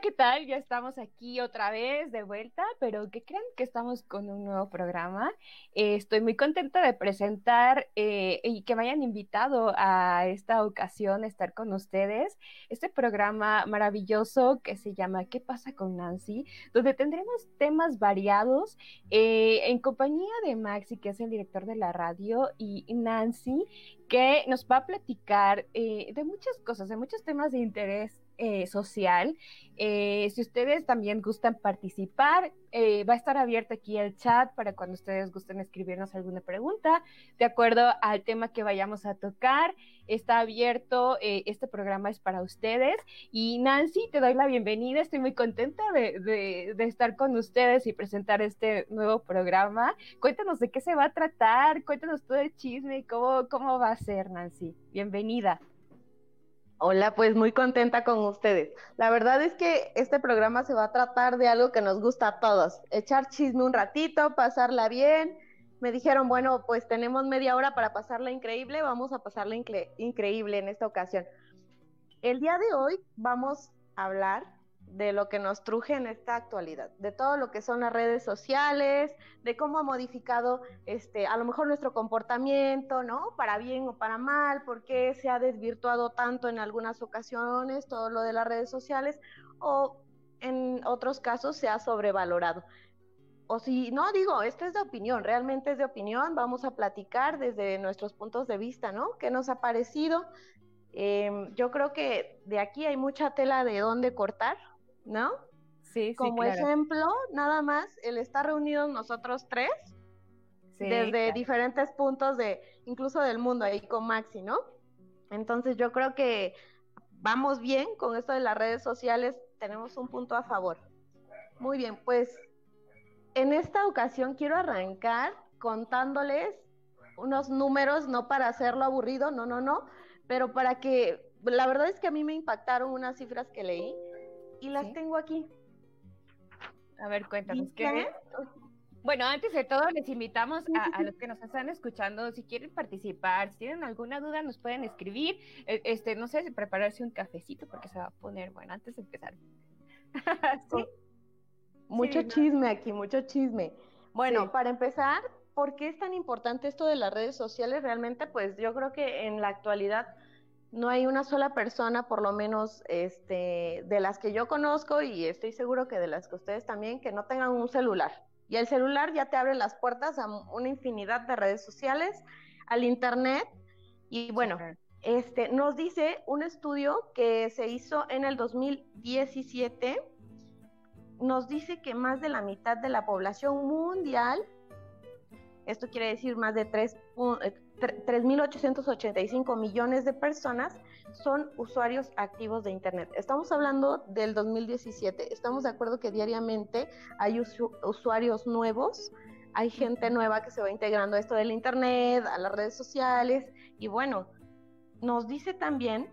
¿qué tal? Ya estamos aquí otra vez de vuelta, pero ¿qué creen que estamos con un nuevo programa? Eh, estoy muy contenta de presentar eh, y que me hayan invitado a esta ocasión a estar con ustedes. Este programa maravilloso que se llama ¿Qué pasa con Nancy? Donde tendremos temas variados eh, en compañía de Maxi, que es el director de la radio, y Nancy, que nos va a platicar de muchas cosas, de muchos temas de interés eh, social. Eh, si ustedes también gustan participar, eh, va a estar abierto aquí el chat para cuando ustedes gusten escribirnos alguna pregunta, de acuerdo al tema que vayamos a tocar. Está abierto, este programa es para ustedes. Y Nancy, te doy la bienvenida, estoy muy contenta de, estar con ustedes y presentar este nuevo programa. Cuéntanos de qué se va a tratar, cuéntanos todo el chisme, cómo, cómo va a ser, Nancy. Bienvenida. Hola, pues muy contenta con ustedes. La verdad es que este programa se va a tratar de algo que nos gusta a todos, echar chisme un ratito, pasarla bien. Me dijeron, bueno, pues tenemos media hora para pasarla increíble, vamos a pasarla increíble en esta ocasión. El día de hoy vamos a hablar de lo que nos truje en esta actualidad, de todo lo que son las redes sociales, de cómo ha modificado este, a lo mejor nuestro comportamiento, ¿no? Para bien o para mal, por qué se ha desvirtuado tanto en algunas ocasiones todo lo de las redes sociales o en otros casos se ha sobrevalorado. O si no, digo, esto es de opinión, realmente es de opinión, vamos a platicar desde nuestros puntos de vista, ¿no? ¿Qué nos ha parecido? Em, yo creo que de aquí hay mucha tela de dónde cortar, ¿no? Sí, Como ejemplo, nada más el estar reunidos nosotros tres, desde diferentes puntos de, incluso del mundo, ahí con Maxi, ¿no? Entonces yo creo que vamos bien con esto de las redes sociales, tenemos un punto a favor. Muy bien, pues en esta ocasión quiero arrancar contándoles unos números, no para hacerlo aburrido, no, no, no, pero para que, la verdad es que a mí me impactaron unas cifras que leí y las tengo aquí. A ver, cuéntanos. ¿qué? Bueno, antes de todo, les invitamos a, los que nos están escuchando, si quieren participar, si tienen alguna duda, nos pueden escribir. E, este, no sé, prepararse un cafecito porque se va a poner, bueno, antes de empezar. ¿Sí? Mucho chisme aquí, mucho chisme. Bueno, para empezar, ¿por qué es tan importante esto de las redes sociales? Realmente, pues yo creo que en la actualidad no hay una sola persona, por lo menos este, de las que yo conozco y estoy seguro que de las que ustedes también, que no tengan un celular. Y el celular ya te abre las puertas a una infinidad de redes sociales, al internet. Y bueno, este, nos dice un estudio que se hizo en el 2017, nos dice que más de la mitad de la población mundial, esto quiere decir más de 3, 3.885 millones de personas son usuarios activos de Internet. Estamos hablando del 2017. Estamos de acuerdo que diariamente hay usuarios nuevos, hay gente nueva que se va integrando a esto del Internet, a las redes sociales. Y bueno, nos dice también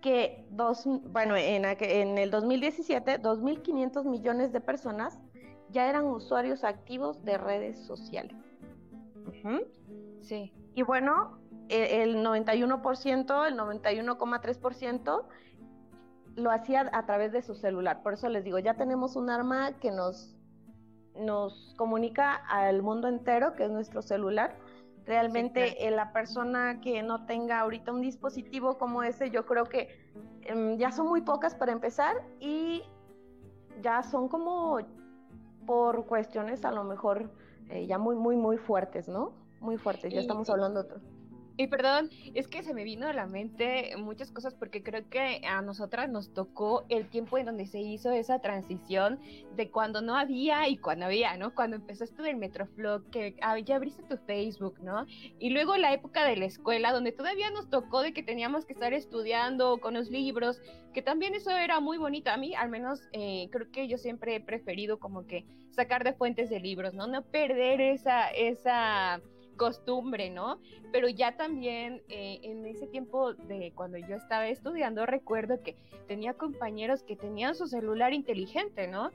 que dos, bueno, en, en el 2017, 2.500 millones de personas ya eran usuarios activos de redes sociales. Sí. Y bueno, e, el 91%, el 91,3% lo hacía a través de su celular. Por eso les digo, ya tenemos un arma que nos, nos comunica al mundo entero, que es nuestro celular. Realmente eh, la persona que no tenga ahorita un dispositivo como ese, yo creo que em, ya son muy pocas para empezar y ya son como por cuestiones a lo mejor eh, ya muy, muy, muy fuertes, ¿no? Muy fuertes, ya estamos hablando otro. Y perdón, es que se me vino a la mente muchas cosas porque creo que a nosotras nos tocó el tiempo en donde se hizo esa transición de cuando no había y cuando había, ¿no? Cuando empezó esto del Metroflog, que ya abriste tu Facebook, ¿no? Y luego la época de la escuela, donde todavía nos tocó de que teníamos que estar estudiando con los libros, que también eso era muy bonito. A mí, al menos, eh, creo que yo siempre he preferido como que sacar de fuentes de libros, ¿no? No perder esa, esa costumbre, ¿no? Pero ya también eh, en ese tiempo de cuando yo estaba estudiando, recuerdo que tenía compañeros que tenían su celular inteligente, ¿no?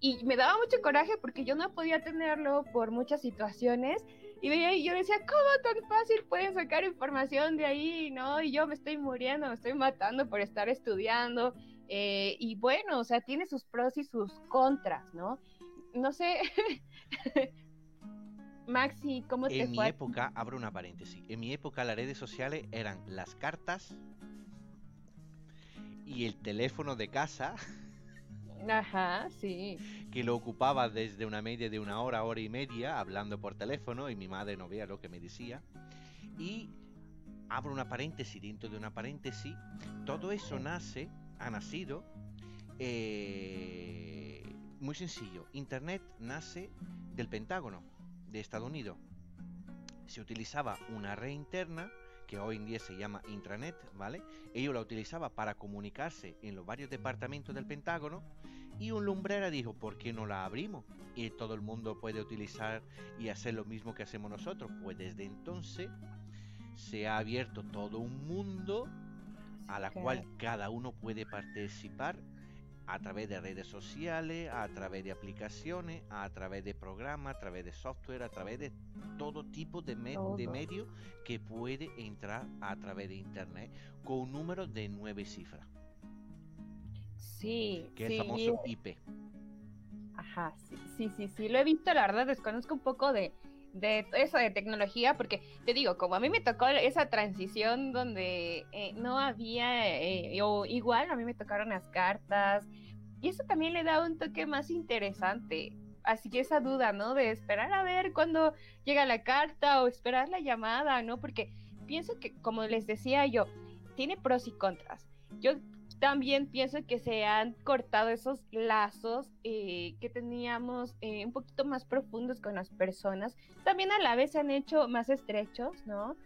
Y me daba mucho coraje porque yo no podía tenerlo por muchas situaciones. Y veía, y yo decía, ¿cómo tan fácil pueden sacar información de ahí, no? Y yo me estoy muriendo, me estoy matando por estar estudiando. Eh, y bueno, o sea, tiene sus pros y sus contras, ¿no? No sé, Maxi, ¿cómo te En mi época, abro una paréntesis, en mi época las redes sociales eran las cartas y el teléfono de casa Ajá, sí. que lo ocupaba desde una media de una hora, hora y media, hablando por teléfono, y mi madre no veía lo que me decía. Y abro una paréntesis dentro de una paréntesis. Todo eso nace, ha nacido, eh, muy sencillo. Internet nace del Pentágono de Estados Unidos. Se utilizaba una red interna que hoy en día se llama intranet, ¿vale? Ellos la utilizaba para comunicarse en los varios departamentos del Pentágono y un lumbrera dijo, ¿por qué no la abrimos? Y todo el mundo puede utilizar y hacer lo mismo que hacemos nosotros. Pues desde entonces se ha abierto todo un mundo a la cual cada uno puede participar a través de redes sociales, a través de aplicaciones, a través de programas, a través de software, a través de todo tipo de, me- de Todo. medio que puede entrar a través de internet con un número de nueve cifras, Sí, que sí, es el famoso IP. Ajá, sí, sí, sí, sí, lo he visto, la verdad desconozco un poco de, de eso de tecnología, porque te digo, como a mí me tocó esa transición donde eh, no había, eh, o igual a mí me tocaron las cartas, y eso también le da un toque más interesante. Así que esa duda, ¿no? De esperar a ver cuándo llega la carta o esperar la llamada, ¿no? Porque pienso que, como les decía yo, tiene pros y contras. Yo también pienso que se han cortado esos lazos eh, que teníamos eh, un poquito más profundos con las personas. También a la vez se han hecho más estrechos, ¿no?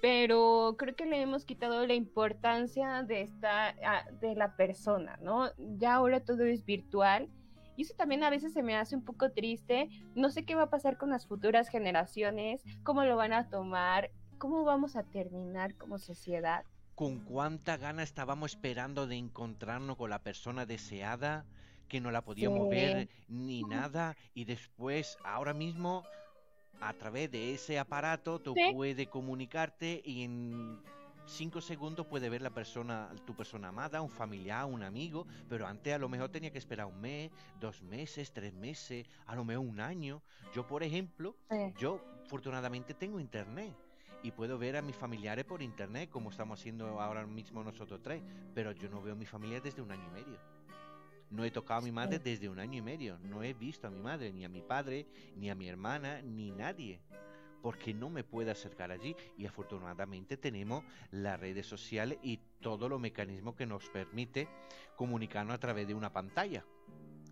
Pero creo que le hemos quitado la importancia de esta, a- de la persona, ¿no? Ya ahora todo es virtual. Y eso también a veces se me hace un poco triste. No sé qué va a pasar con las futuras generaciones, cómo lo van a tomar, cómo vamos a terminar como sociedad. Con cuánta gana estábamos esperando de encontrarnos con la persona deseada, que no la podíamos Sí. ver ni nada, y después, ahora mismo, a través de ese aparato, tú Sí. puedes comunicarte y en cinco segundos puedes ver la persona, tu persona amada, un familiar, un amigo, pero antes a lo mejor tenía que esperar un mes, dos meses, tres meses, a lo mejor un año. Yo, por ejemplo, Sí. yo afortunadamente tengo internet y puedo ver a mis familiares por internet como estamos haciendo ahora mismo nosotros tres, pero yo no veo a mi familia desde un año y medio. No he tocado a mi madre desde un año y medio, no he visto a mi madre, ni a mi padre, ni a mi hermana, ni nadie, porque no me puedo acercar allí y afortunadamente tenemos las redes sociales y todos los mecanismos que nos permite comunicarnos a través de una pantalla.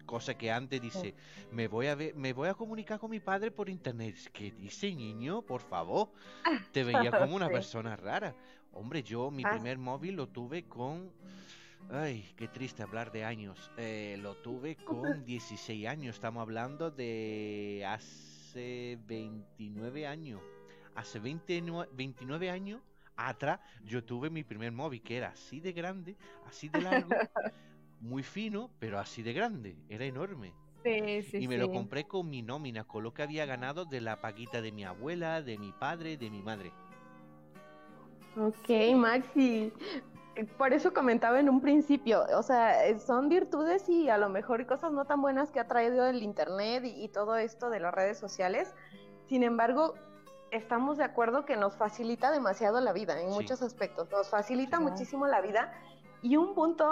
Cosa que antes dice, me voy a ver, me voy a comunicar con mi padre por internet. ¿Qué dice niño? Por favor. Te veía como una Sí. persona rara. Hombre, yo mi Ah. primer móvil lo tuve con. Ay, qué triste hablar de años. Eh, lo tuve con 16 años. Estamos hablando de hace 29 años. Hace 29, 29 años atrás yo tuve mi primer móvil que era así de grande, así de largo, muy fino, pero así de grande. Era enorme. Sí, sí, Y me lo compré con mi nómina, con lo que había ganado de la paguita de mi abuela, de mi padre, de mi madre. Ok, Maxi. Por eso comentaba en un principio, o sea, son virtudes y a lo mejor cosas no tan buenas que ha traído el Internet y, y todo esto de las redes sociales. Sin embargo, estamos de acuerdo que nos facilita demasiado la vida en Sí. muchos aspectos, nos facilita muchísimo la vida. Y un punto,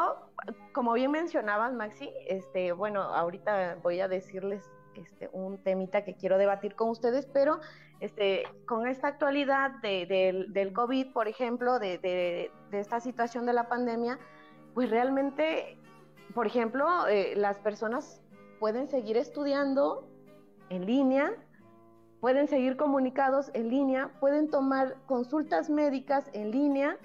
como bien mencionabas, Maxi, este, bueno, ahorita voy a decirles este, un temita que quiero debatir con ustedes, pero este, con esta actualidad de- del- COVID, por ejemplo, de esta situación de la pandemia, pues realmente, por ejemplo, eh, las personas pueden seguir estudiando en línea, pueden seguir comunicados en línea, pueden tomar consultas médicas en línea,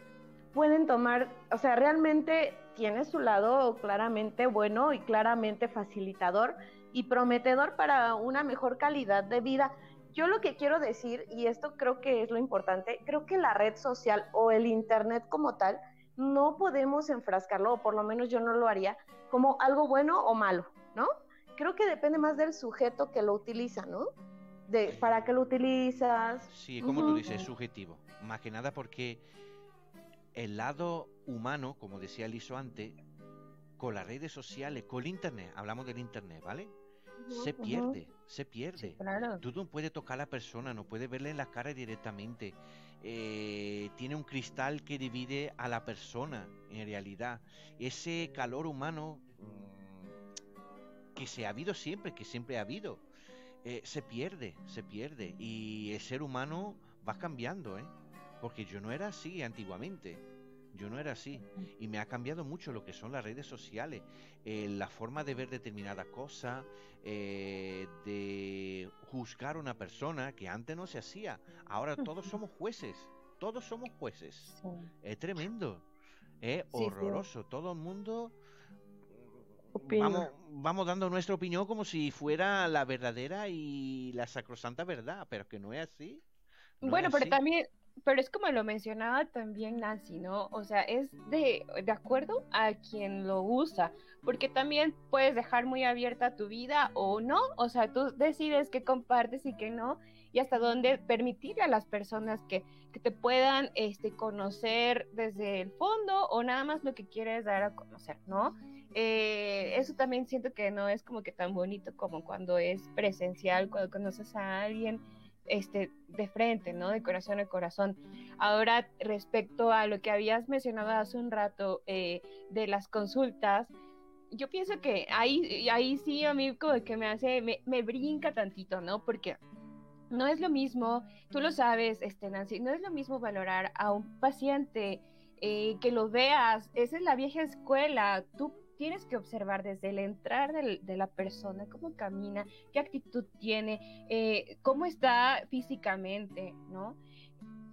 pueden tomar, o sea, realmente tiene su lado claramente bueno y claramente facilitador y prometedor para una mejor calidad de vida. Yo lo que quiero decir, y esto creo que es lo importante, creo que la red social o el Internet como tal, no podemos enfrascarlo, o por lo menos yo no lo haría, como algo bueno o malo, ¿no? Creo que depende más del sujeto que lo utiliza, ¿no? De para qué lo utilizas. Sí, como tú Ujú. dices, subjetivo. Más que nada porque el lado humano, como decía Liso antes, con las redes sociales, con el internet, hablamos del internet, ¿vale? se pierde, se pierde. Tú no puedes tocar a la persona, no puedes verle en la cara directamente. Eh, tiene un cristal que divide a la persona, en realidad. Ese calor humano mm, que se ha habido siempre, que siempre ha habido, eh, se pierde, se pierde. Y el ser humano va cambiando, ¿eh? Porque yo no era así antiguamente. Yo no era así. Y me ha cambiado mucho lo que son las redes sociales. Eh, la forma de ver determinada cosa, eh, de juzgar a una persona que antes no se hacía. Ahora todos somos jueces. Todos somos jueces. Es tremendo. Es horroroso. Todo el mundo... Vamos, vamos, dando nuestra opinión como si fuera la verdadera y la sacrosanta verdad, pero que no es así. bueno, pero también pero es como lo mencionaba también Nancy, ¿no? O sea, es de, de acuerdo a quien lo usa, porque también puedes dejar muy abierta tu vida o no, o sea, tú decides qué compartes y qué no, y hasta dónde permitirle a las personas que, que te puedan este, conocer desde el fondo o nada más lo que quieres dar a conocer, ¿no? Eh, eso también siento que no es como que tan bonito como cuando es presencial, cuando conoces a alguien este, de frente, ¿no? De corazón a corazón. Ahora, respecto a lo que habías mencionado hace un rato eh, de las consultas, yo pienso que ahí, ahí sí a mí como que me hace, me, me brinca tantito, ¿no? Porque no es lo mismo, tú lo sabes, este, Nancy, no es lo mismo valorar a un paciente eh, que lo veas, esa es la vieja escuela, tú tienes que observar desde el entrar de la persona, cómo camina, qué actitud tiene, eh, cómo está físicamente, ¿no?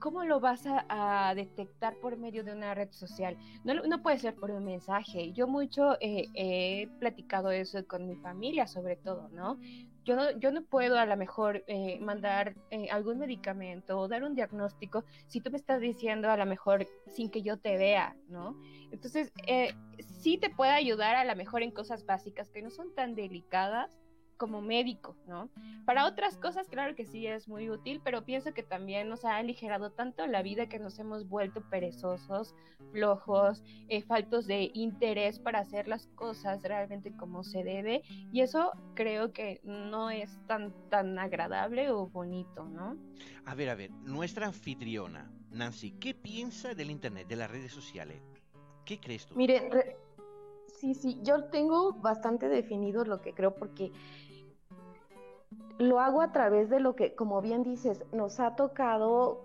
¿Cómo lo vas a, detectar por medio de una red social? No, puede ser por un mensaje. Yo mucho eh, he platicado eso con mi familia, sobre todo, ¿no? Yo no, yo no puedo a lo mejor eh, mandar eh, algún medicamento o dar un diagnóstico si tú me estás diciendo a lo mejor sin que yo te vea, ¿no? Entonces, eh, sí te puede ayudar a lo mejor en cosas básicas que no son tan delicadas, como médico, ¿no? Para otras cosas, claro que sí es muy útil, pero pienso que también nos ha aligerado tanto la vida que nos hemos vuelto perezosos, flojos, eh, faltos de interés para hacer las cosas realmente como se debe, y eso creo que no es tan, tan agradable o bonito, ¿no? A ver, a ver, nuestra anfitriona, Nancy, ¿qué piensa del Internet, de las redes sociales? ¿Qué crees tú? Mire, sí, sí, yo tengo bastante definido lo que creo porque lo hago a través de lo que, como bien dices, nos ha tocado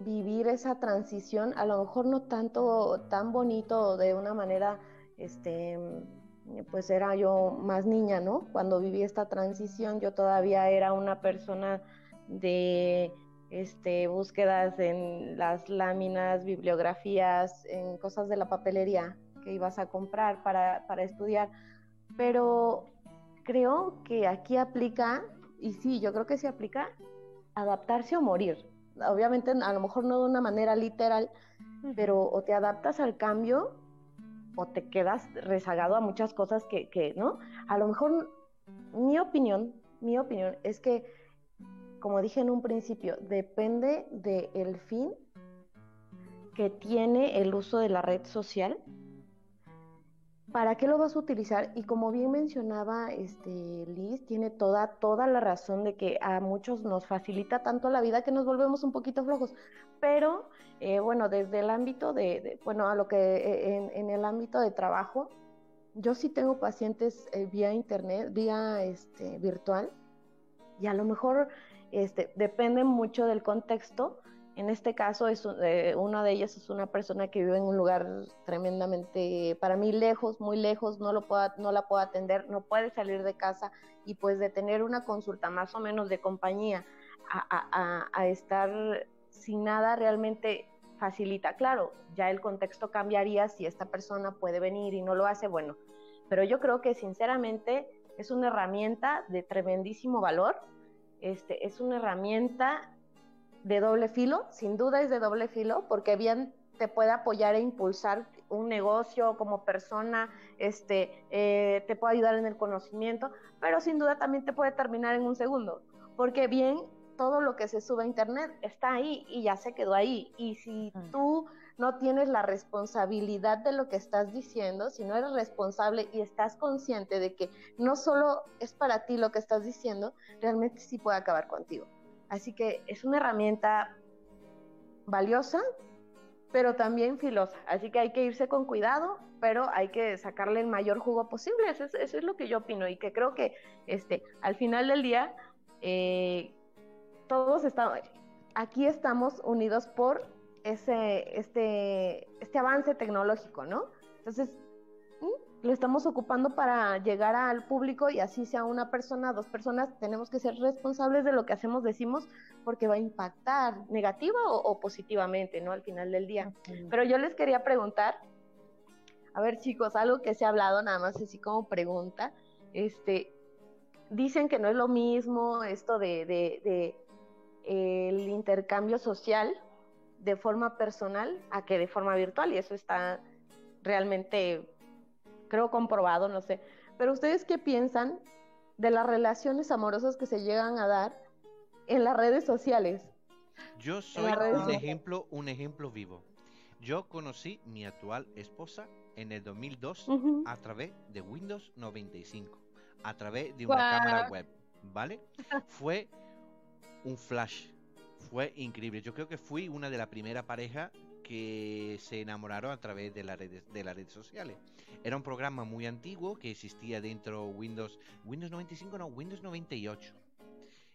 vivir esa transición, a lo mejor no tanto tan bonito de una manera, este, pues era yo más niña, ¿no? Cuando viví esta transición, yo todavía era una persona de este, búsquedas en las láminas, bibliografías, en cosas de la papelería que ibas a comprar para, para estudiar. Pero creo que aquí aplica, y sí, yo creo que sí aplica, adaptarse o morir. Obviamente, a lo mejor no de una manera literal, pero o te adaptas al cambio o te quedas rezagado a muchas cosas que, que, ¿no? A lo mejor mi opinión, mi opinión es que, como dije en un principio, depende del fin que tiene el uso de la red social ¿Para qué lo vas a utilizar? Y como bien mencionaba este, Liz, tiene toda, toda la razón de que a muchos nos facilita tanto la vida que nos volvemos un poquito flojos. Pero, eh, bueno, desde el ámbito de, bueno, a lo que eh, en, el ámbito de trabajo, yo sí tengo pacientes eh, vía internet, vía este, virtual, y a lo mejor este, depende mucho del contexto, en este caso, es, eh, una de ellas es una persona que vive en un lugar tremendamente, para mí, lejos, muy lejos, no, lo puedo, no la puedo atender, no puede salir de casa y pues de tener una consulta más o menos de compañía a, estar sin nada realmente facilita. Claro, ya el contexto cambiaría si esta persona puede venir y no lo hace, bueno, pero yo creo que sinceramente es una herramienta de tremendísimo valor. Este, es una herramienta de doble filo, sin duda es de doble filo, porque bien te puede apoyar e impulsar un negocio como persona, este, eh, te puede ayudar en el conocimiento, pero sin duda también te puede terminar en un segundo, porque bien todo lo que se sube a internet está ahí y ya se quedó ahí. Y si mm. tú no tienes la responsabilidad de lo que estás diciendo, si no eres responsable y estás consciente de que no solo es para ti lo que estás diciendo, realmente sí puede acabar contigo. Así que es una herramienta valiosa, pero también filosa. Así que hay que irse con cuidado, pero hay que sacarle el mayor jugo posible. Eso es, lo que yo opino y que creo que este, al final del día eh, todos estamos, aquí estamos unidos por ese, este, este avance tecnológico, ¿no? Entonces, lo estamos ocupando para llegar al público y así sea una persona, dos personas, tenemos que ser responsables de lo que hacemos, decimos, porque va a impactar negativa o, positivamente, ¿no? Al final del día. Pero yo les quería preguntar, a ver chicos, algo que se ha hablado nada más así como pregunta, este, dicen que no es lo mismo esto de, de el intercambio social de forma personal a que de forma virtual y eso está realmente, creo, comprobado, no sé. Pero ustedes qué piensan de las relaciones amorosas que se llegan a dar en las redes sociales? Yo soy un ejemplo, un ejemplo vivo. Yo conocí mi actual esposa en el 2002 a través de Windows 95, a través de una cámara web, ¿vale? Fue un flash fue increíble. Yo creo que fui una de las primeras parejas que se enamoraron a través de las redes, de las redes sociales. Era un programa muy antiguo que existía dentro Windows, Windows 95 no, Windows 98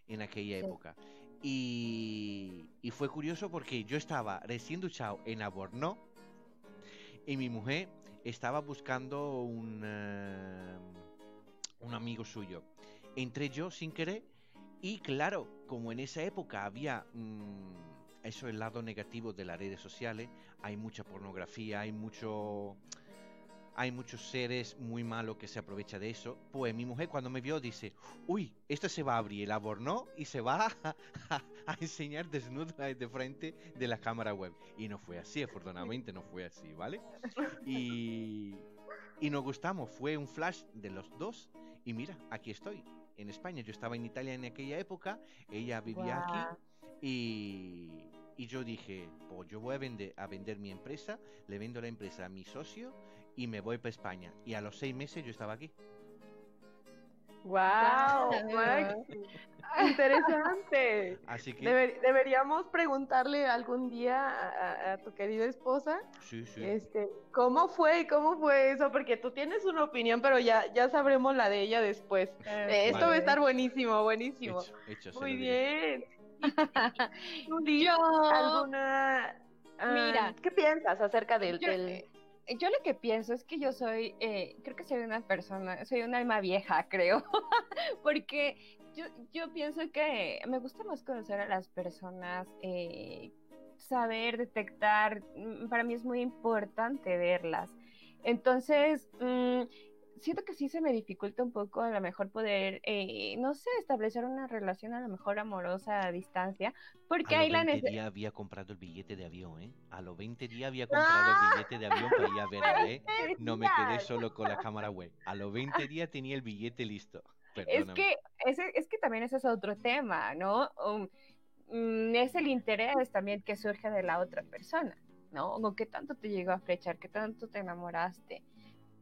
en aquella época. Y, y, fue curioso porque yo estaba recién duchado en Aborno y mi mujer estaba buscando un, eh, un amigo suyo. Entré yo sin querer y claro, como en esa época había mm, eso el lado negativo de las redes sociales, hay mucha pornografía, hay mucho hay muchos seres muy malos que se aprovechan de eso. Pues mi mujer cuando me vio dice, uy, esto se va a abrir el aborno y se va a, enseñar desnudo de frente de la cámara web. Y no fue así, afortunadamente no fue así, ¿vale? Y, y nos gustamos, fue un flash de los dos y mira, aquí estoy en España. Yo estaba en Italia en aquella época, ella vivía aquí y, y, yo dije, pues yo voy a vender, a vender mi empresa, le vendo la empresa a mi socio y me voy para España. Y a los seis meses yo estaba aquí. ¡Wow! Interesante. Así que deberíamos preguntarle algún día a, tu querida esposa. Sí, sí. Este, ¿cómo fue? ¿Cómo fue eso? Porque tú tienes una opinión, pero ya, ya sabremos la de ella después. Eh, esto va a estar buenísimo, buenísimo. Muy bien. ¿Alguna Mira, ¿qué piensas acerca del, del yo lo que pienso es que yo soy, eh, creo que soy una persona, soy un alma vieja, creo, porque yo, yo, pienso que me gusta más conocer a las personas, eh, saber detectar, mm, para mí es muy importante verlas. Entonces, mm, siento que sí se me dificulta un poco a lo mejor poder, eh, no sé, establecer una relación a lo mejor amorosa a distancia, porque hay la necesidad... había comprado el billete de avión, ¿eh? A los 20 días había comprado el billete de avión para ir a verla, ¿eh? No me quedé solo con la cámara web. A los 20 días tenía el billete listo. Es que, ese, es que también ese es otro tema, ¿no? Um, mm, es el interés también que surge de la otra persona, ¿no? O qué tanto te llegó a flechar, qué tanto te enamoraste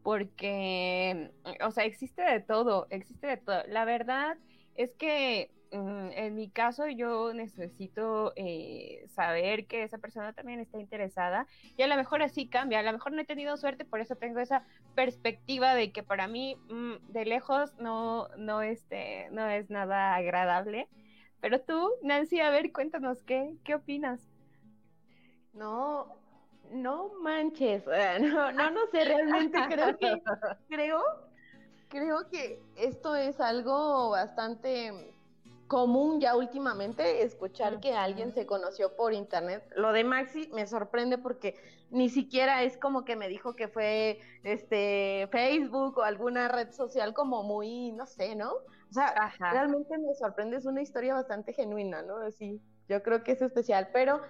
porque, o sea, existe de todo, existe de todo. La verdad es que mm, en mi caso yo necesito eh, saber que esa persona también está interesada y a lo mejor así cambia, a lo mejor no he tenido suerte, por eso tengo esa perspectiva de que para mí mm, de lejos no, no, este, no es nada agradable. Pero tú, Nancy, a ver, cuéntanos, ¿qué, qué opinas? No, no manches, no, no, no sé, realmente creo que, creo, creo que esto es algo bastante común ya últimamente, escuchar que alguien se conoció por internet. Lo de Maxi me sorprende porque ni siquiera es como que me dijo que fue este Facebook o alguna red social como muy, no sé, ¿no? O sea, realmente me sorprende, es una historia bastante genuina, ¿no? Así, yo creo que es especial, pero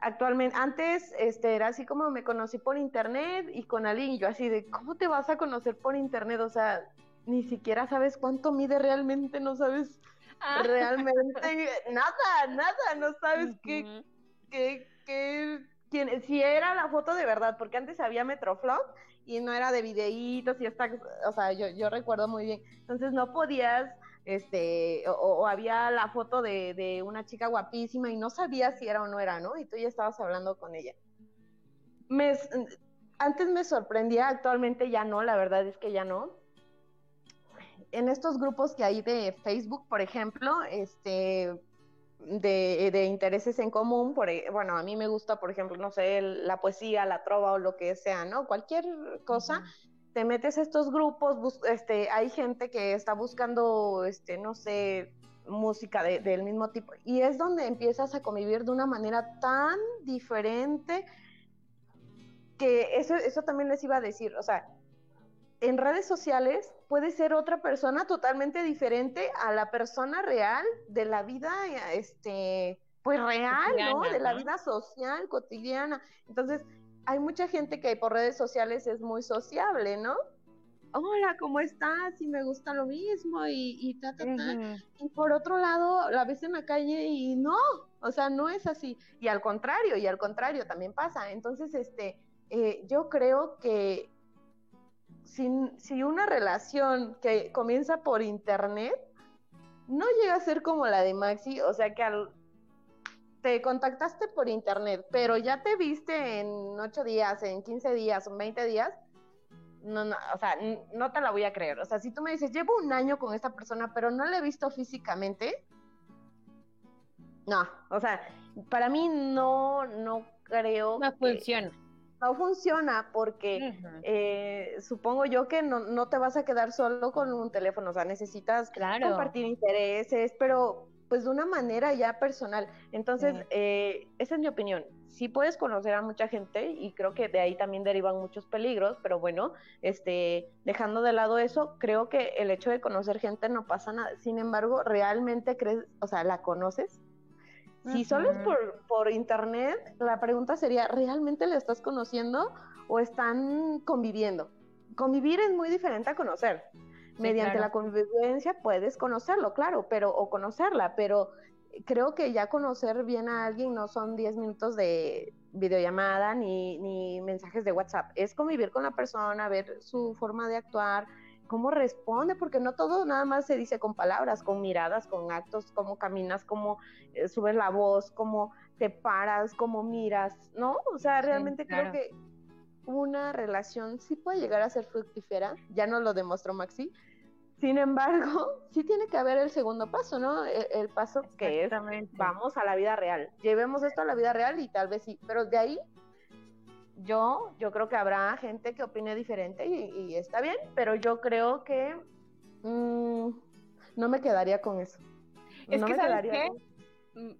actualmente, antes este, era así como me conocí por internet y con alguien, y yo así de, ¿cómo te vas a conocer por internet? O sea, ni siquiera sabes cuánto mide realmente, no sabes ah. realmente nada, nada, no sabes qué, qué, qué, quién, si era la foto de verdad, porque antes había Metroflop y no era de videitos y hasta, o sea, yo, yo recuerdo muy bien. Entonces no podías, este, o, había la foto de, de, una chica guapísima y no sabías si era o no era, ¿no? Y tú ya estabas hablando con ella. Me, antes me sorprendía, actualmente ya no, la verdad es que ya no. En estos grupos que hay de Facebook, por ejemplo, este, de, intereses en común, por, e, bueno, a mí me gusta, por ejemplo, no sé, la poesía, la trova o lo que sea, ¿no? Cualquier cosa, te metes a estos grupos, este, hay gente que está buscando, este, no sé, música del mismo tipo, y es donde empiezas a convivir de una manera tan diferente que eso, eso también les iba a decir, o sea, en redes sociales puede ser otra persona totalmente diferente a la persona real de la vida, este, pues real, ¿no? De la vida social, cotidiana. Entonces, hay mucha gente que por redes sociales es muy sociable, ¿no? Hola, ¿cómo estás? Y me gusta lo mismo y, y ta, ta, ta. Y por otro lado, la ves en la calle y no, o sea, no es así. Y al contrario, y al contrario también pasa. Entonces, este, eh, yo creo que si, una relación que comienza por internet no llega a ser como la de Maxi, o sea que te contactaste por internet, pero ya te viste en ocho días, en 15 días, en 20 días, no, no, o sea, no te la voy a creer. O sea, si tú me dices, llevo un año con esta persona, pero no la he visto físicamente, no, o sea, para mí no, no creo. No funciona no funciona porque eh, supongo yo que no, no, te vas a quedar solo con un teléfono, o sea, necesitas compartir intereses, pero pues de una manera ya personal. Entonces, eh, esa es mi opinión. Sí puedes conocer a mucha gente y creo que de ahí también derivan muchos peligros, pero bueno, este, dejando de lado eso, creo que el hecho de conocer gente no pasa nada. Sin embargo, realmente crees, o sea, la conoces, si solo es por, por internet, la pregunta sería, ¿realmente le estás conociendo o están conviviendo? Convivir es muy diferente a conocer. Mediante la convivencia puedes conocerlo, claro, pero o conocerla, pero creo que ya conocer bien a alguien no son 10 minutos de videollamada ni, ni mensajes de WhatsApp, es convivir con la persona, ver su forma de actuar, cómo responde, porque no todo nada más se dice con palabras, con miradas, con actos, cómo caminas, cómo eh, subes la voz, cómo te paras, cómo miras, ¿no? O sea, realmente creo que una relación sí puede llegar a ser fructífera, ya nos lo demostró Maxi. Sin embargo, sí tiene que haber el segundo paso, ¿no? E, el, paso que es vamos a la vida real. Llevemos esto a la vida real y tal vez sí, pero de ahí yo, yo creo que habrá gente que opine diferente y, está bien, pero yo creo que mm, no me quedaría con eso. Es que, ¿sabes qué? Mm,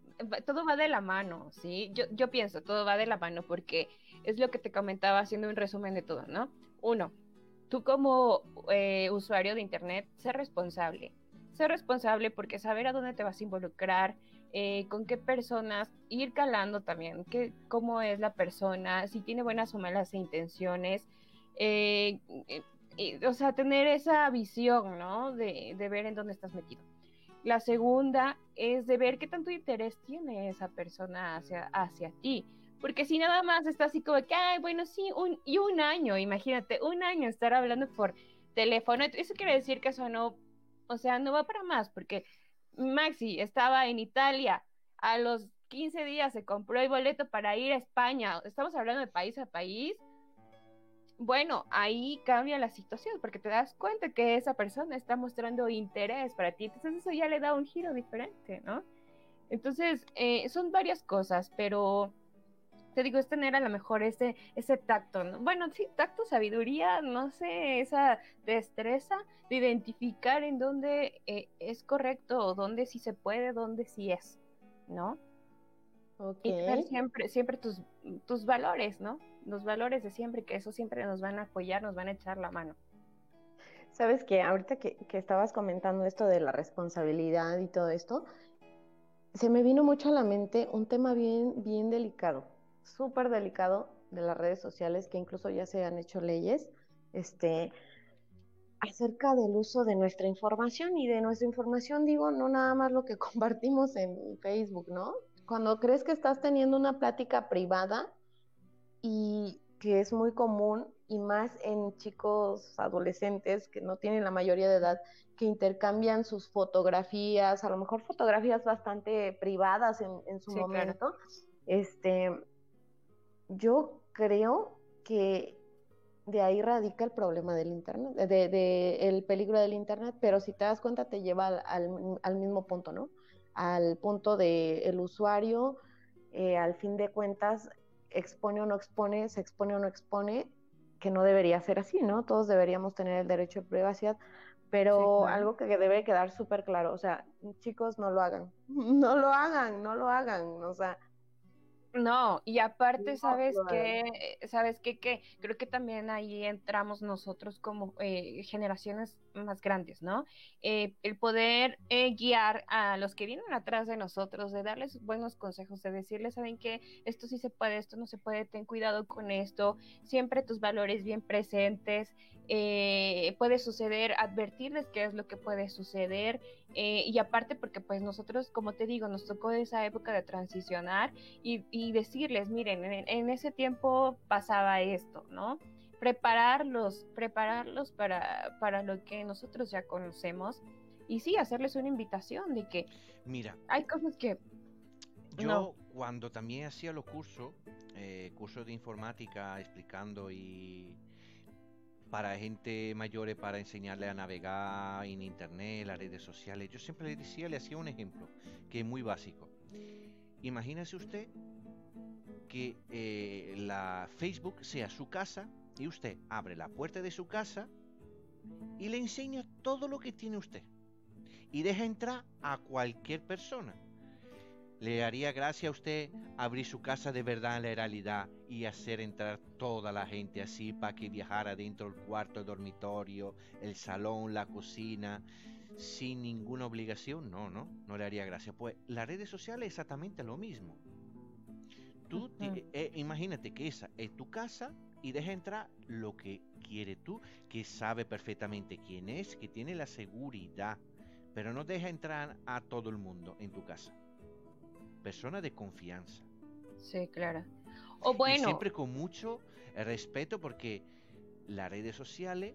todo va de la mano, ¿sí? Yo, yo pienso, todo va de la mano porque es lo que te comentaba haciendo un resumen de todo, ¿no? Uno, tú como eh, usuario de Internet, sé responsable. Sé responsable porque saber a dónde te vas a involucrar, eh, con qué personas, ir calando también, qué, cómo es la persona, si tiene buenas o malas intenciones, eh, eh, o sea, tener esa visión, ¿no? De, ver en dónde estás metido. La segunda es de ver qué tanto interés tiene esa persona hacia, hacia ti. Porque si nada más está así como que, ay, bueno, sí, un, y un año, imagínate, un año estar hablando por teléfono, eso quiere decir que eso no, o sea, no va para más, porque Maxi estaba en Italia, a los 15 días se compró el boleto para ir a España, estamos hablando de país a país, bueno, ahí cambia la situación porque te das cuenta que esa persona está mostrando interés para ti, entonces eso ya le da un giro diferente, ¿no? Entonces, eh, son varias cosas, pero te digo, es tener a lo mejor ese, ese tacto, ¿no? bueno, sí, tacto, sabiduría, no sé, esa destreza de identificar en dónde eh, es correcto o dónde sí se puede, dónde sí es, ¿no? Y tener siempre, siempre tus, tus valores, ¿no? Los valores de siempre, que eso siempre nos van a apoyar, nos van a echar la mano. Sabes que ahorita que, que estabas comentando esto de la responsabilidad y todo esto, se me vino mucho a la mente un tema bien, bien delicado súper delicado de las redes sociales, que incluso ya se han hecho leyes, este, acerca del uso de nuestra información y de nuestra información digo no nada más lo que compartimos en Facebook, ¿no? Cuando crees que estás teniendo una plática privada y que es muy común y más en chicos adolescentes que no tienen la mayoría de edad, que intercambian sus fotografías, a lo mejor fotografías bastante privadas en, su momento. Este, yo creo que de ahí radica el problema del internet, de, el peligro del internet, pero si te das cuenta te lleva al, mismo punto, ¿no? Al punto de el usuario, eh, al fin de cuentas, expone o no expone, se expone o no expone, que no debería ser así, ¿no? Todos deberíamos tener el derecho de privacidad, pero algo que debe quedar súper claro, o sea, chicos, no lo hagan, no lo hagan, no lo hagan, o sea, no, y aparte, ¿sabes qué? ¿Sabes qué? Que creo que también ahí entramos nosotros como eh, generaciones más grandes, ¿no? Eh, el poder eh, guiar a los que vienen atrás de nosotros, de darles buenos consejos, de decirles, ¿saben qué? Esto sí se puede, esto no se puede, ten cuidado con esto, siempre tus valores bien presentes, eh, puede suceder, advertirles qué es lo que puede suceder eh, y aparte porque pues nosotros, como te digo, nos tocó esa época de transicionar y, decirles, miren, en, ese tiempo pasaba esto, ¿no? Prepararlos, prepararlos para, para lo que nosotros ya conocemos y sí, hacerles una invitación de que... Mira. Hay cosas que... Yo cuando también hacía los cursos, eh, cursos de informática explicando y para gente mayores para enseñarle a navegar en internet, las redes sociales. Yo siempre le decía, le hacía un ejemplo que es muy básico. Imagínese usted que eh, la Facebook sea su casa y usted abre la puerta de su casa y le enseña todo lo que tiene usted y deja entrar a cualquier persona. ¿Le haría gracia a usted abrir su casa de verdad en la realidad y hacer entrar toda la gente así para que viajara dentro del cuarto, el dormitorio, el salón, la cocina, sin ninguna obligación? No, no, no le haría gracia. Pues las redes sociales es exactamente lo mismo. Tú eh, imagínate que esa es tu casa y deja entrar lo que quiere tú, que sabe perfectamente quién es, que tiene la seguridad, pero no deja entrar a todo el mundo en tu casa persona de confianza. Sí, claro. O bueno. siempre con mucho respeto porque las redes sociales,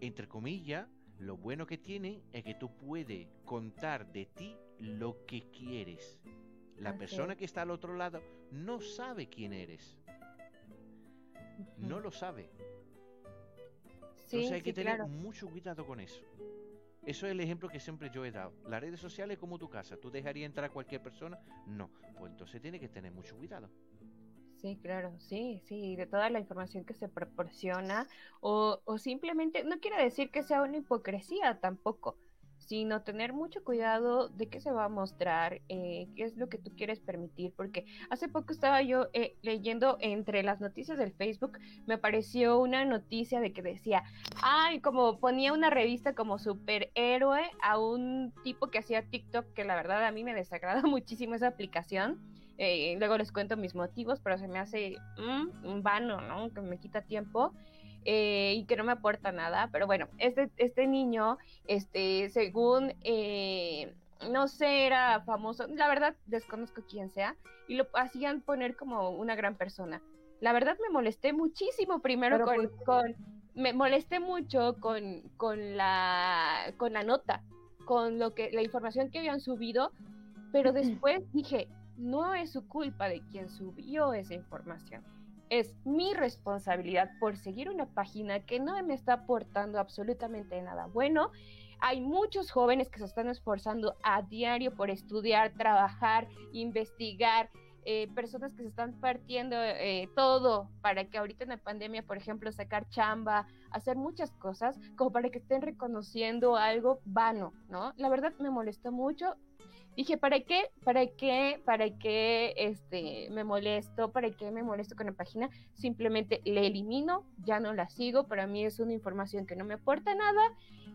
entre comillas, lo bueno que tienen es que tú puedes contar de ti lo que quieres. La persona que está al otro lado no sabe quién eres. No lo sabe. Entonces hay que tener mucho cuidado con eso. Eso es el ejemplo que siempre yo he dado. Las redes sociales como tu casa. ¿Tú dejarías entrar a cualquier persona? No. Pues entonces tiene que tener mucho cuidado. Sí, claro, sí, sí, de toda la información que se proporciona o, o simplemente, no quiere decir que sea una hipocresía tampoco, sino tener mucho cuidado de qué se va a mostrar, eh, qué es lo que tú quieres permitir, porque hace poco estaba yo eh, leyendo entre las noticias del Facebook, me apareció una noticia de que decía, ay, como ponía una revista como superhéroe a un tipo que hacía TikTok, que la verdad a mí me desagrada muchísimo esa aplicación. Eh, luego les cuento mis motivos, pero se me hace mm, vano, ¿no? Que me quita tiempo. Eh, y que no me aporta nada, pero bueno, este, este niño, este, según, eh, no sé, era famoso, la verdad desconozco quién sea, y lo hacían poner como una gran persona. La verdad me molesté muchísimo primero con, con, me molesté mucho con, con, la, con la nota, con lo que, la información que habían subido, pero después dije, no es su culpa de quien subió esa información es mi responsabilidad por seguir una página que no me está aportando absolutamente nada bueno. Hay muchos jóvenes que se están esforzando a diario por estudiar, trabajar, investigar, eh, personas que se están partiendo eh, todo para que ahorita en la pandemia, por ejemplo, sacar chamba, hacer muchas cosas, como para que estén reconociendo algo vano, ¿no? La verdad me molestó mucho, dije, ¿para qué? ¿Para qué? ¿Para qué este, me molesto? ¿Para qué me molesto con la página? Simplemente le elimino, ya no la sigo, para mí es una información que no me aporta nada.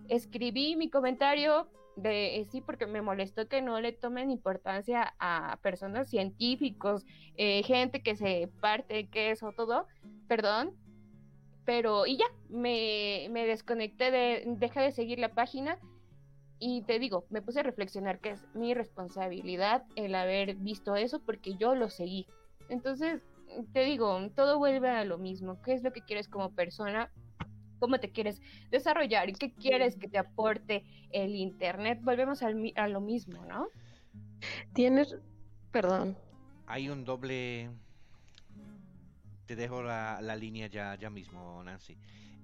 Escribí mi comentario de eh, sí, porque me molestó que no le tomen importancia a personas científicos, eh, gente que se parte que eso todo, perdón, pero y ya, me, me desconecté de, dejé de seguir la página y te digo, me puse a reflexionar que es mi responsabilidad el haber visto eso porque yo lo seguí. Entonces, te digo, todo vuelve a lo mismo. ¿Qué es lo que quieres como persona? ¿Cómo te quieres desarrollar? ¿Y qué quieres que te aporte el Internet? Volvemos al a lo mismo, ¿no? Tienes, perdón. Hay un doble... Te dejo la, la línea ya, ya mismo, Nancy.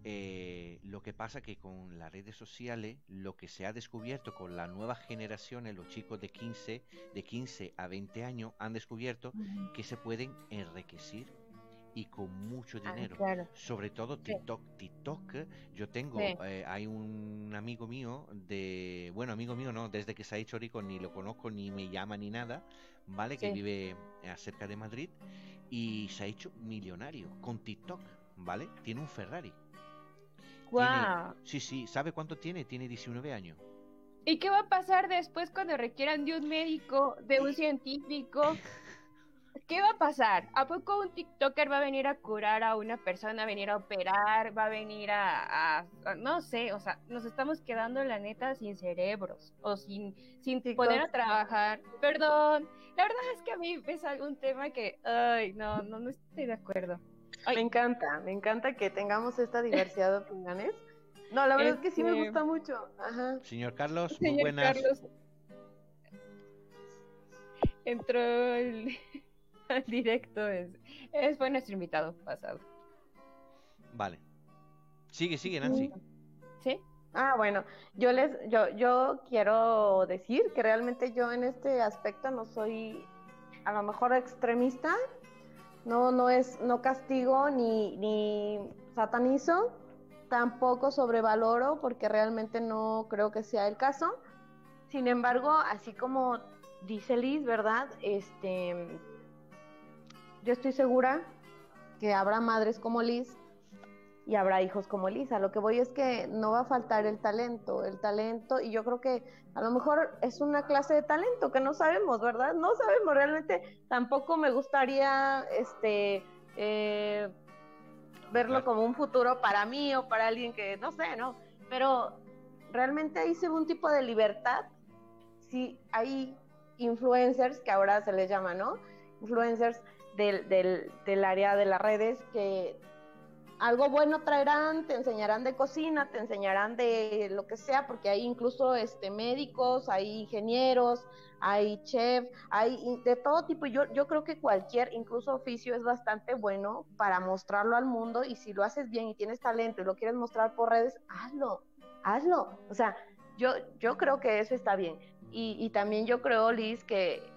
Eh, lo que pasa que con las redes sociales, lo que se ha descubierto con la nueva generación, los chicos de 15, de 15 a 20 años, han descubierto que se pueden enriquecer y con mucho ah, dinero. Sobre todo TikTok. TikTok, yo tengo, eh, hay un amigo mío de, bueno, amigo mío no, desde que se ha hecho rico ni lo conozco, ni me llama ni nada, ¿vale? Que vive cerca de Madrid y se ha hecho millonario con TikTok, ¿vale? Tiene un Ferrari. Wow. sí, sí, ¿sabe cuánto tiene? Tiene 19 años. ¿Y qué va a pasar después cuando requieran de un médico, de un científico? ¿Qué va a pasar? ¿A poco un TikToker va a venir a curar a una persona, a venir a operar, va a venir a, no sé, o sea, nos estamos quedando la neta sin cerebros o sin, sin poder trabajar. Perdón, la verdad es que a mí es algún tema que, ay, no, no, no estoy de acuerdo. Me encanta, me encanta que tengamos esta diversidad de opiniones. No, la verdad es que sí me este, gusta mucho. Ajá. Señor Carlos, muy buenas. Carlos. Entró el, directo, es, es fue nuestro invitado pasado. Vale. Sigue, sigue, Nancy. ¿Sí? Ah, bueno, yo les, yo, yo quiero decir que realmente yo en este aspecto no soy a lo mejor extremista, no, no es, no castigo ni, ni satanizo, tampoco sobrevaloro porque realmente no creo que sea el caso. Sin embargo, así como dice Liz, ¿verdad? Este, yo estoy segura que habrá madres como Liz y habrá hijos como Lisa. Lo que voy es que no va a faltar el talento, el talento, y yo creo que a lo mejor es una clase de talento que no sabemos, ¿verdad? No sabemos realmente. Tampoco me gustaría, este, eh, verlo como un futuro para mí o para alguien que, no sé, ¿no? Pero realmente ahí se ve un tipo de libertad. Si hay influencers, que ahora se les llama, ¿no? Influencers del, del, del área de las redes que algo bueno traerán, te enseñarán de cocina, te enseñarán de lo que sea, porque hay incluso este médicos, hay ingenieros, hay chef, hay de todo tipo. Yo, yo creo que cualquier, incluso oficio, es bastante bueno para mostrarlo al mundo y si lo haces bien y tienes talento y lo quieres mostrar por redes, hazlo, hazlo. O sea, yo, yo creo que eso está bien. Y, y también yo creo, Liz, que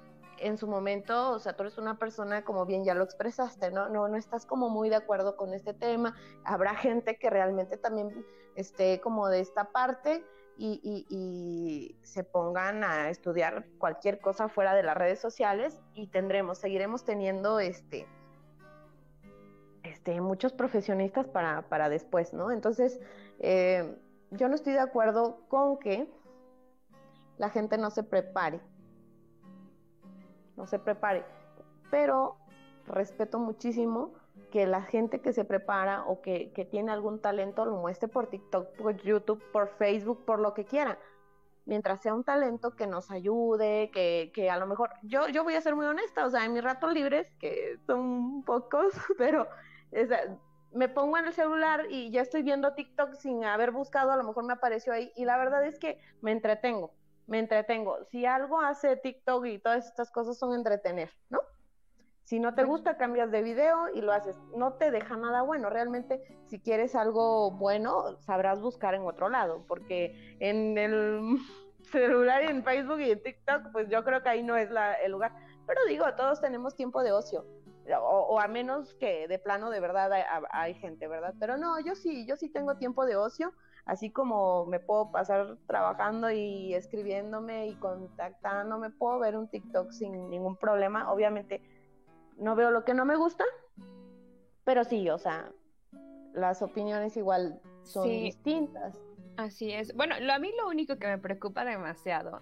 en su momento, o sea, tú eres una persona, como bien ya lo expresaste, ¿no? No, no estás como muy de acuerdo con este tema. Habrá gente que realmente también esté como de esta parte y, se pongan a estudiar cualquier cosa fuera de las redes sociales y tendremos, seguiremos teniendo este, este, muchos profesionistas para, para después, ¿no? Entonces, eh, yo no estoy de acuerdo con que la gente no se prepare no se prepare. Pero respeto muchísimo que la gente que se prepara o que, tiene algún talento lo muestre por TikTok, por YouTube, por Facebook, por lo que quiera. Mientras sea un talento que nos ayude, que, que a lo mejor, yo, yo voy a ser muy honesta, o sea, en mis ratos libres, que son pocos, pero me pongo en el celular y ya estoy viendo TikTok sin haber buscado, a lo mejor me apareció ahí, y la verdad es que me entretengo me entretengo. Si algo hace TikTok y todas estas cosas son entretener, ¿no? Si no te gusta, cambias de video y lo haces. No te deja nada bueno. Realmente, si quieres algo bueno, sabrás buscar en otro lado, porque en el celular y en Facebook y en TikTok, pues yo creo que ahí no es el lugar. Pero digo, todos tenemos tiempo de ocio. O, a menos que de plano de verdad hay, hay gente, ¿verdad? Pero no, yo sí, yo sí tengo tiempo de ocio así como me puedo pasar trabajando y escribiéndome y contactándome, puedo ver un TikTok sin ningún problema. Obviamente no veo lo que no me gusta, pero sí, o sea, las opiniones igual son distintas. Así es. Bueno, lo, a mí lo único que me preocupa demasiado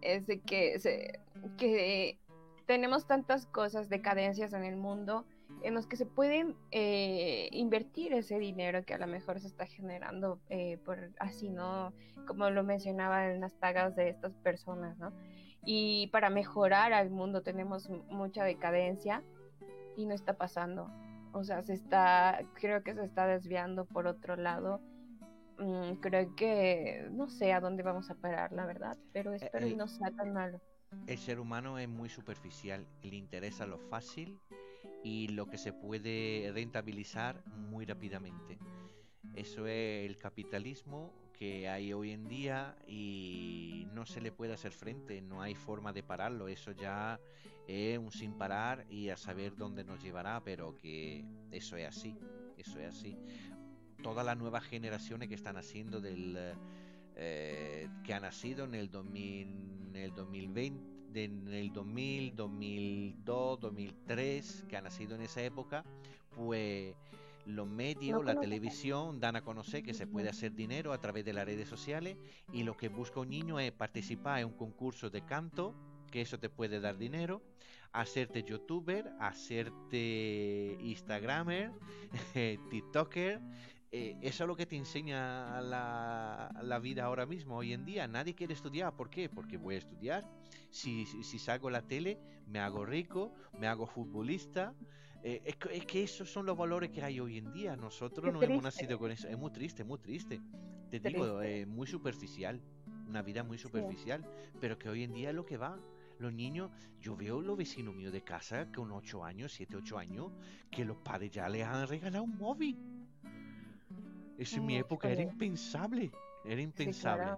es de que, se, que tenemos tantas cosas, decadencias en el mundo en los que se pueden eh, invertir ese dinero que a lo mejor se está generando eh, por así, ¿no? Como lo mencionaba en las pagas de estas personas, ¿no? Y para mejorar al mundo tenemos mucha decadencia y no está pasando. O sea, se está, creo que se está desviando por otro lado. Mm, creo que no sé a dónde vamos a parar, la verdad, pero espero que no sea tan malo. El ser humano es muy superficial, le interesa lo fácil y lo que se puede rentabilizar muy rápidamente. Eso es el capitalismo que hay hoy en día y no se le puede hacer frente, no hay forma de pararlo, eso ya es un sin parar y a saber dónde nos llevará, pero que eso es así, eso es así. Todas las nuevas generaciones que están haciendo del... Eh, que han nacido en el, 2000, en el 2020, en el 2000, 2002, 2003, que han nacido en esa época, pues los medios, la televisión dan a conocer que se puede hacer dinero a través de las redes sociales y lo que busca un niño es participar en un concurso de canto, que eso te puede dar dinero, hacerte youtuber, hacerte instagramer, tiktoker. Eh, eso es lo que te enseña la, la, vida ahora mismo, hoy en día. Nadie quiere estudiar. ¿Por qué? Porque voy a estudiar. Si, si, salgo a la tele, me hago rico, me hago futbolista, eh, es, que, esos son los valores que hay hoy en día. Nosotros no hemos nacido con eso. Es muy triste, muy triste. Te digo, es muy superficial. Una vida muy superficial. Pero que hoy en día es lo que va. Los niños, yo veo los vecinos míos de casa con 8 años, 7, 8 años, que los padres ya les han regalado un móvil. Eso en mi época era impensable. Era impensable.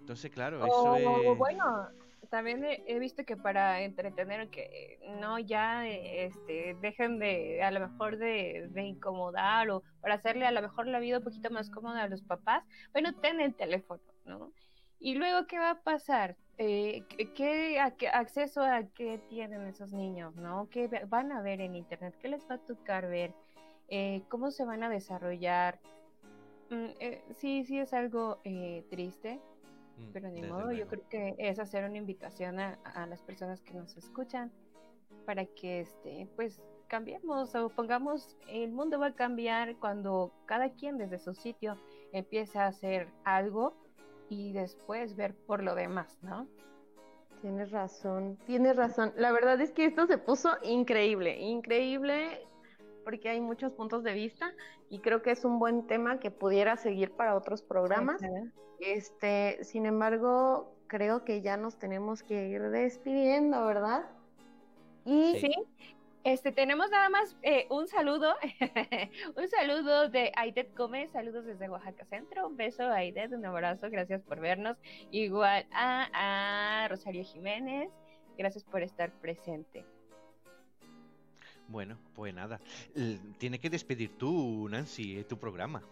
Entonces, claro, eso es. Bueno, también he, visto que para entretener, que no ya este, dejen de, a lo mejor de, incomodar o para hacerle a lo mejor la vida un poquito más cómoda a los papás, bueno, ten el teléfono, ¿no? Y luego, ¿qué va a pasar? Eh, ¿qué, acceso a qué tienen esos niños, ¿no? ¿Qué van a ver en Internet? ¿Qué les va a tocar ver? Eh, ¿Cómo se van a desarrollar? Mm, eh, sí, sí es algo triste, Mm, Pero ni modo, yo creo que es hacer una invitación a, las personas que nos escuchan para que este, pues cambiemos o pongamos, el mundo va a cambiar cuando cada quien desde su sitio empieza a hacer algo y después ver por lo demás, ¿no? Tienes razón, tienes razón. La verdad es que esto se puso increíble, increíble porque hay muchos puntos de vista y creo que es un buen tema que pudiera seguir para otros programas. Este, sin embargo, creo que ya nos tenemos que ir despidiendo, ¿verdad? Y sí, este, tenemos nada más eh, un saludo, un saludo de Aidet Gómez, saludos desde Oaxaca Centro, un beso a Aidet, un abrazo, gracias por vernos, igual a, a Rosario Jiménez, gracias por estar presente. Bueno, pues nada. Tiene que despedir tú, Nancy, tu programa.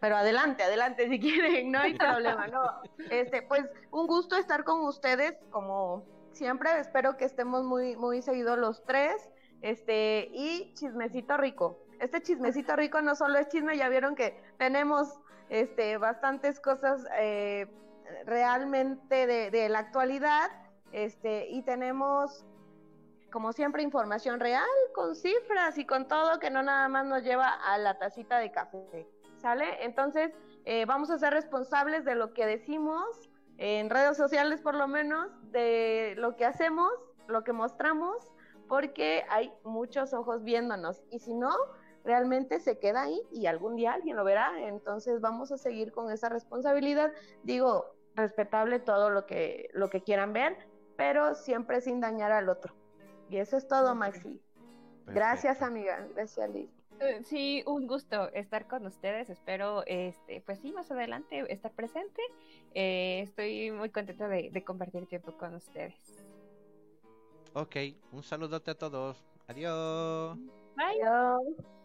Pero adelante, adelante si quieren, no hay problema, no. Este, pues un gusto estar con ustedes, como siempre, espero que estemos muy, muy seguidos los tres. Este, y chismecito rico. Este chismecito rico no solo es chisme, ya vieron que tenemos este bastantes cosas eh, realmente de, de la actualidad. Este, y tenemos como siempre, información real, con cifras y con todo, que no nada más nos lleva a la tacita de café. ¿Sale? Entonces, eh, vamos a ser responsables de lo que decimos, en redes sociales por lo menos, de lo que hacemos, lo que mostramos, porque hay muchos ojos viéndonos. Y si no, realmente se queda ahí y algún día alguien lo verá. Entonces, vamos a seguir con esa responsabilidad. Digo, respetable todo lo que, lo que quieran ver, pero siempre sin dañar al otro. Y eso es todo, Maxi. Gracias, amiga. Gracias, Liz. Eh, sí, un gusto estar con ustedes. Espero, este, pues sí, más adelante estar presente. Eh, estoy muy contenta de, de, compartir tiempo con ustedes. Ok, un saludote a todos. Adiós. Bye. Adiós.